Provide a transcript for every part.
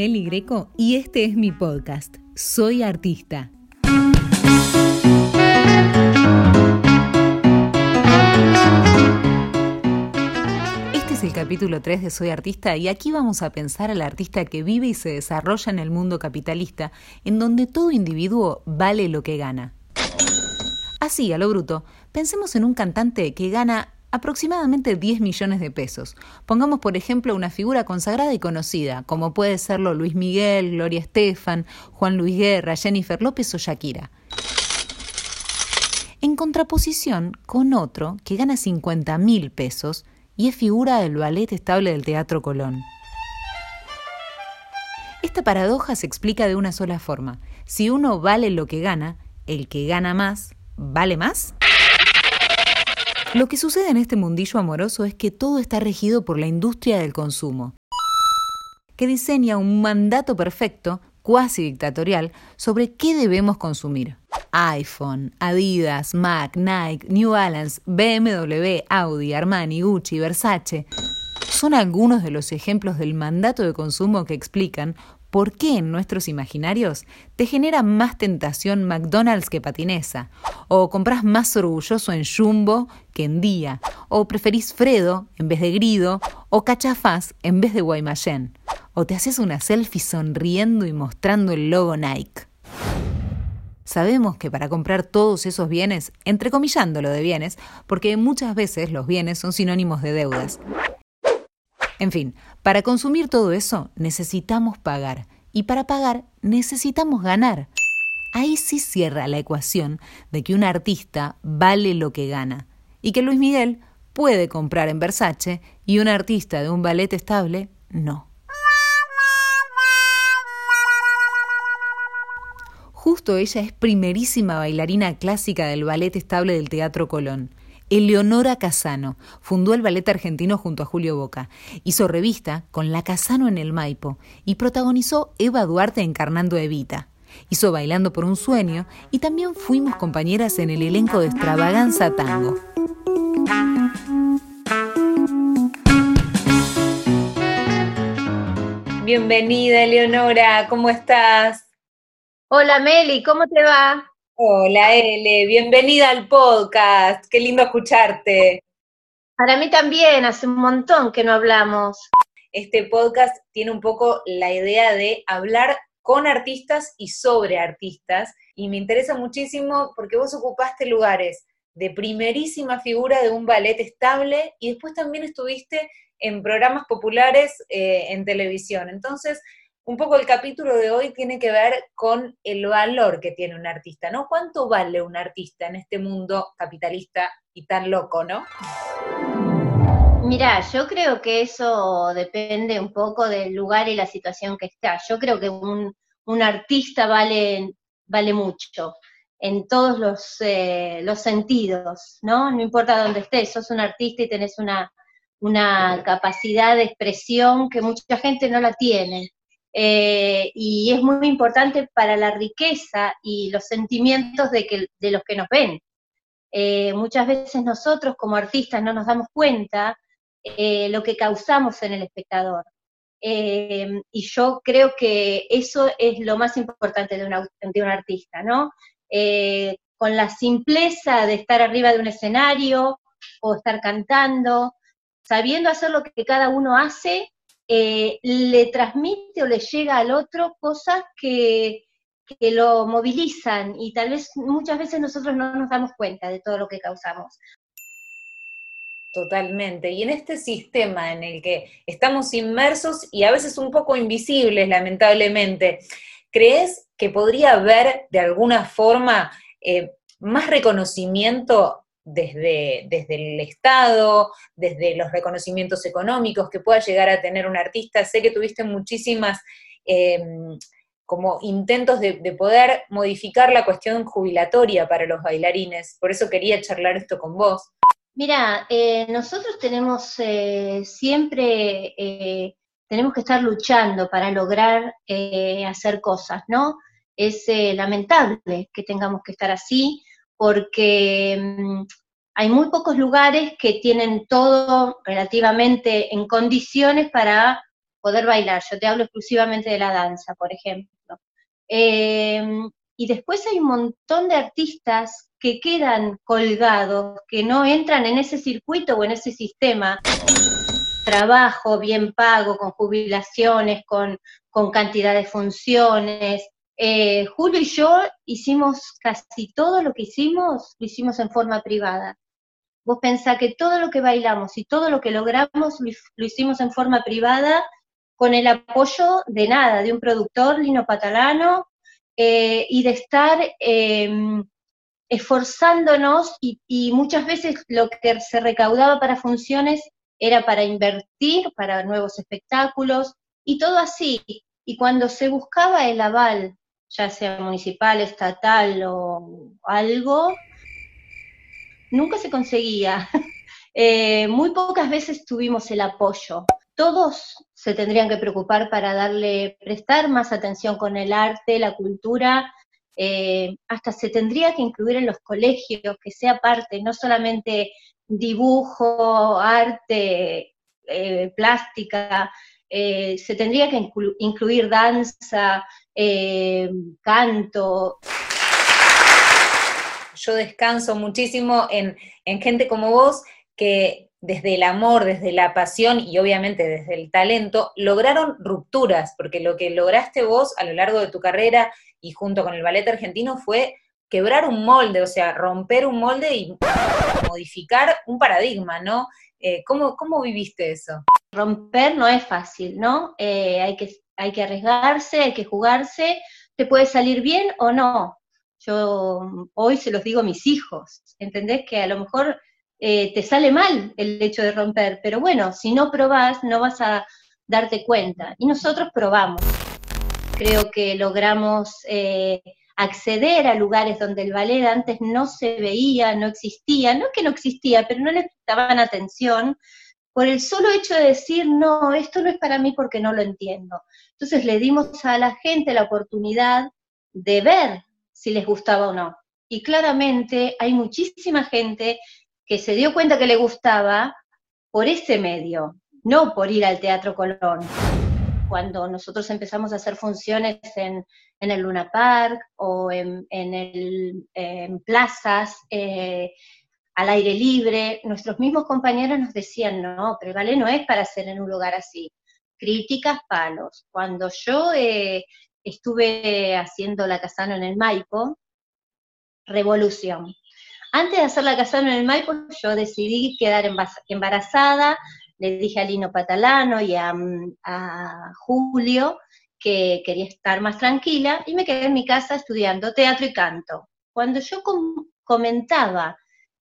Meli Greco y este es mi podcast. Soy artista. Este es el capítulo 3 de Soy artista y aquí vamos a pensar al artista que vive y se desarrolla en el mundo capitalista, en donde todo individuo vale lo que gana. Así, a lo bruto, pensemos en un cantante que gana aproximadamente 10 millones de pesos. Pongamos, por ejemplo, una figura consagrada y conocida, como puede serlo Luis Miguel, Gloria Estefan, Juan Luis Guerra, Jennifer López o Shakira. En contraposición con otro que gana 50 mil pesos y es figura del ballet estable del Teatro Colón. Esta paradoja se explica de una sola forma. Si uno vale lo que gana, el que gana más, ¿vale más? Lo que sucede en este mundillo amoroso es que todo está regido por la industria del consumo, que diseña un mandato perfecto, cuasi dictatorial, sobre qué debemos consumir. iPhone, Adidas, Mac, Nike, New Balance, BMW, Audi, Armani, Gucci, Versace son algunos de los ejemplos del mandato de consumo que explican ¿Por qué en nuestros imaginarios te genera más tentación McDonald's que patinesa? ¿O compras más orgulloso en Jumbo que en Día? ¿O preferís Fredo en vez de Grido? ¿O cachafás en vez de Guaymallén? ¿O te haces una selfie sonriendo y mostrando el logo Nike? Sabemos que para comprar todos esos bienes, entrecomillándolo de bienes, porque muchas veces los bienes son sinónimos de deudas, en fin, para consumir todo eso necesitamos pagar y para pagar necesitamos ganar. Ahí sí cierra la ecuación de que un artista vale lo que gana y que Luis Miguel puede comprar en Versace y un artista de un ballet estable no. Justo ella es primerísima bailarina clásica del ballet estable del Teatro Colón. Eleonora Casano. Fundó el ballet argentino junto a Julio Boca. Hizo revista con La Casano en el Maipo y protagonizó Eva Duarte encarnando a Evita. Hizo Bailando por un sueño y también fuimos compañeras en el elenco de Extravaganza Tango. Bienvenida, Eleonora, ¿cómo estás? Hola Meli, ¿cómo te va? Hola, Ele, bienvenida al podcast. Qué lindo escucharte. Para mí también, hace un montón que no hablamos. Este podcast tiene un poco la idea de hablar con artistas y sobre artistas, y me interesa muchísimo porque vos ocupaste lugares de primerísima figura de un ballet estable y después también estuviste en programas populares eh, en televisión. Entonces, un poco el capítulo de hoy tiene que ver con el valor que tiene un artista, ¿no? ¿Cuánto vale un artista en este mundo capitalista y tan loco, ¿no? Mira, yo creo que eso depende un poco del lugar y la situación que está. Yo creo que un, artista vale, vale mucho en todos los, eh, los sentidos, ¿no? No importa dónde estés, sos un artista y tenés una, una capacidad de expresión que mucha gente no la tiene. Eh, y es muy importante para la riqueza y los sentimientos de, que, de los que nos ven. Eh, muchas veces nosotros como artistas no nos damos cuenta eh, lo que causamos en el espectador. y yo creo que eso es lo más importante de, de un artista, ¿no? con la simpleza de estar arriba de un escenario o estar cantando, sabiendo hacer lo que cada uno hace eh, le transmite o le llega al otro cosas que, lo movilizan y tal vez muchas veces nosotros no nos damos cuenta de todo lo que causamos. Totalmente. Y en este sistema en el que estamos inmersos y a veces un poco invisibles, lamentablemente, ¿crees que podría haber de alguna forma eh, más reconocimiento desde, desde el Estado, desde los reconocimientos económicos que pueda llegar a tener un artista. Sé que tuviste muchísimas em, como intentos de, poder modificar la cuestión jubilatoria para los bailarines, por eso quería charlar esto con vos. Mira, eh, nosotros tenemos eh, siempre, eh, tenemos que estar luchando para lograr hacer cosas, ¿no? Es lamentable que tengamos que estar así, porque mm, hay muy pocos lugares que tienen todo relativamente en condiciones para poder bailar. Yo te hablo exclusivamente de la danza, por ejemplo. Em, y después hay un montón de artistas que quedan colgados, que no entran en ese circuito o en ese sistema. Trabajo bien pago, con jubilaciones, con, con cantidad de funciones. Eh, Julio y yo hicimos casi todo lo que hicimos, lo hicimos en forma privada. Vos pensás que todo lo que bailamos y todo lo que logramos lo, hicimos en forma privada con el apoyo de nada, de un productor, Lino Patalano, eh, y de estar em, esforzándonos y, muchas veces lo que se recaudaba para funciones era para invertir, para nuevos espectáculos, y todo así. Y cuando se buscaba el aval, ya sea municipal, estatal o algo, nunca se conseguía. Eh, muy pocas veces tuvimos el apoyo. Todos se tendrían que preocupar para darle, prestar más atención con el arte, la cultura, eh, hasta se tendría que incluir en los colegios, que sea parte, no solamente dibujo, arte, eh, plástica, se tendría que incluir danza, canto yo descanso muchísimo en, gente como vos que desde el amor, desde la pasión y obviamente desde el talento, lograron rupturas, porque lo que lograste vos a lo largo de tu carrera y junto con el ballet argentino fue quebrar un molde, o sea, romper un molde y modificar un paradigma, ¿no? Eh, ¿cómo, viviste eso? Romper no es fácil, ¿no? Eh, hay, que, hay que arriesgarse, hay que jugarse, te puede salir bien o no, yo hoy se los digo a mis hijos, ¿entendés? Que a lo mejor eh, te sale mal el hecho de romper, pero bueno, si no probás no vas a darte cuenta. Y nosotros probamos. Creo que logramos eh, acceder a lugares donde el ballet antes no se veía, no existía, no que no existía, pero no le prestaban atención por el solo hecho de decir, no, esto no es para mí porque no lo entiendo. Entonces le dimos a la gente la oportunidad de ver si les gustaba o no. Y claramente hay muchísima gente que se dio cuenta que le gustaba por ese medio, no por ir al Teatro Colón. Cuando nosotros empezamos a hacer funciones en, el Luna Park o en, en, plazas, eh, al aire libre, nuestros mismos compañeros nos decían, no, pero vale no es para hacer en un lugar así. Críticas, palos. Cuando yo eh, estuve haciendo la Casano en el Maipo, revolución. Antes de hacer la Casano en el Maipo, yo decidí quedar embarazada, le dije a Lino Patalano y a, Julio que quería estar más tranquila y me quedé en mi casa estudiando teatro y canto. Cuando yo comentaba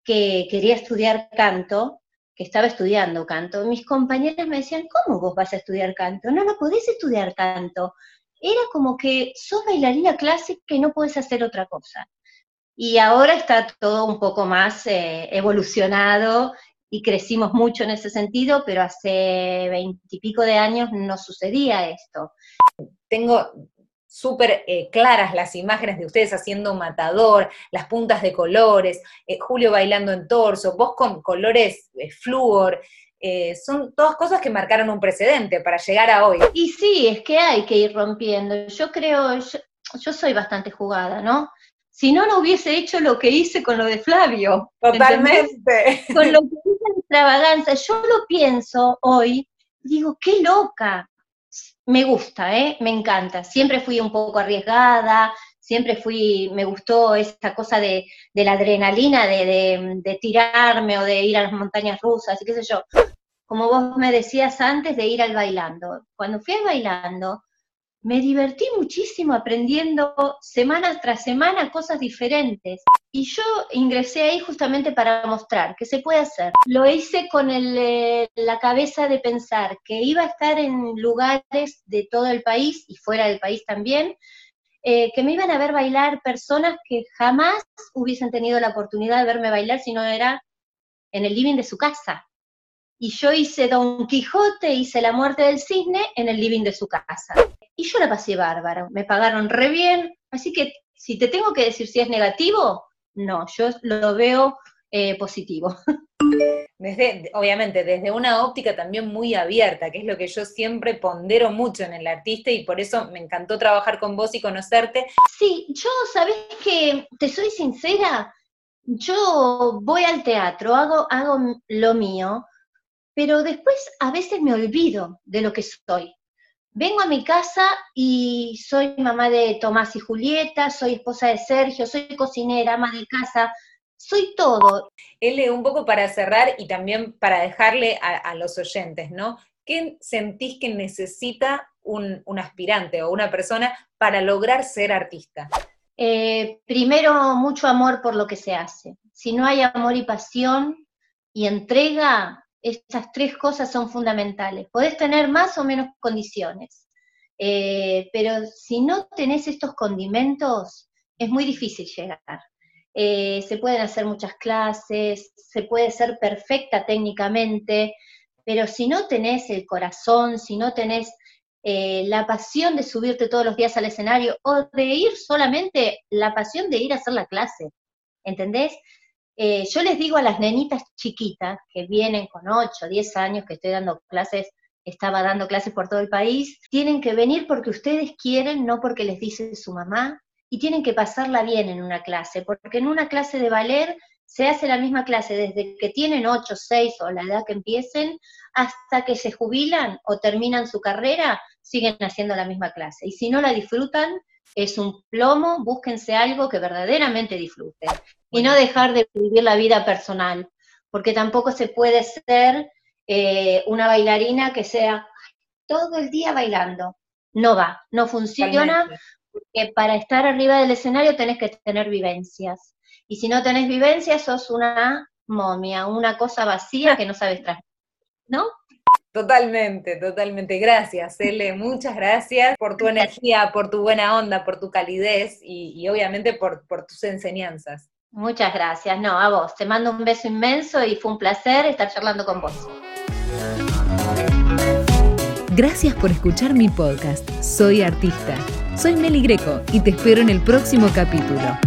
que quería estudiar canto, que estaba estudiando canto, mis compañeras me decían, ¿cómo vos vas a estudiar canto? No, no podés estudiar canto era como que sos bailarina clásica y no puedes hacer otra cosa. Y ahora está todo un poco más eh, evolucionado y crecimos mucho en ese sentido, pero hace veintipico de años no sucedía esto. Tengo súper eh, claras las imágenes de ustedes haciendo matador, las puntas de colores, eh, Julio bailando en torso, vos con colores flúor, eh, son todas cosas que marcaron un precedente para llegar a hoy. Y sí, es que hay que ir rompiendo. Yo creo, yo, soy bastante jugada, ¿no? Si no, no hubiese hecho lo que hice con lo de Flavio. Totalmente. Con lo que hice en extravaganza. Yo lo pienso hoy, digo, qué loca. Me gusta, ¿eh? Me encanta. Siempre fui un poco arriesgada, siempre fui, me gustó esa cosa de, la adrenalina, de, de, tirarme o de ir a las montañas rusas y qué sé yo como vos me decías antes, de ir al bailando. Cuando fui al bailando, me divertí muchísimo aprendiendo semana tras semana cosas diferentes. Y yo ingresé ahí justamente para mostrar que se puede hacer. Lo hice con eh, la cabeza de pensar que iba a estar en lugares de todo el país y fuera del país también, eh, que me iban a ver bailar personas que jamás hubiesen tenido la oportunidad de verme bailar si no era en el living de su casa y yo hice Don Quijote, hice La muerte del cisne en el living de su casa. Y yo la pasé bárbaro, me pagaron re bien, así que si te tengo que decir si es negativo, no, yo lo veo eh, positivo. desde, obviamente, desde una óptica también muy abierta, que es lo que yo siempre pondero mucho en el artista y por eso me encantó trabajar con vos y conocerte. Sí, yo, ¿sabés que Te soy sincera, yo voy al teatro, hago, hago lo mío, pero después a veces me olvido de lo que soy. Vengo a mi casa y soy mamá de Tomás y Julieta, soy esposa de Sergio, soy cocinera, ama de casa, soy todo. L, un poco para cerrar y también para dejarle a, los oyentes, ¿no? ¿Qué sentís que necesita un, aspirante o una persona para lograr ser artista? Eh, primero, mucho amor por lo que se hace. Si no hay amor y pasión y entrega, estas tres cosas son fundamentales. Podés tener más o menos condiciones, eh, pero si no tenés estos condimentos, es muy difícil llegar. Eh, se pueden hacer muchas clases, se puede ser perfecta técnicamente, pero si no tenés el corazón, si no tenés eh, la pasión de subirte todos los días al escenario o de ir solamente, la pasión de ir a hacer la clase, ¿entendés? Eh, yo les digo a las nenitas chiquitas que vienen con 8, 10 años, que estoy dando clases, estaba dando clases por todo el país, tienen que venir porque ustedes quieren, no porque les dice su mamá, y tienen que pasarla bien en una clase, porque en una clase de ballet se hace la misma clase desde que tienen 8, 6 o la edad que empiecen hasta que se jubilan o terminan su carrera, siguen haciendo la misma clase. Y si no la disfrutan, es un plomo, búsquense algo que verdaderamente disfruten. Y no dejar de vivir la vida personal, porque tampoco se puede ser eh, una bailarina que sea todo el día bailando. No va, no funciona, porque para estar arriba del escenario tenés que tener vivencias. Y si no tenés vivencias, sos una momia, una cosa vacía que no sabes traer. ¿No? Totalmente, totalmente. Gracias, Ele. Muchas gracias por tu energía, por tu buena onda, por tu calidez y, obviamente por, por, tus enseñanzas. Muchas gracias. No, a vos. Te mando un beso inmenso y fue un placer estar charlando con vos. Gracias por escuchar mi podcast. Soy artista. Soy Meli Greco y te espero en el próximo capítulo.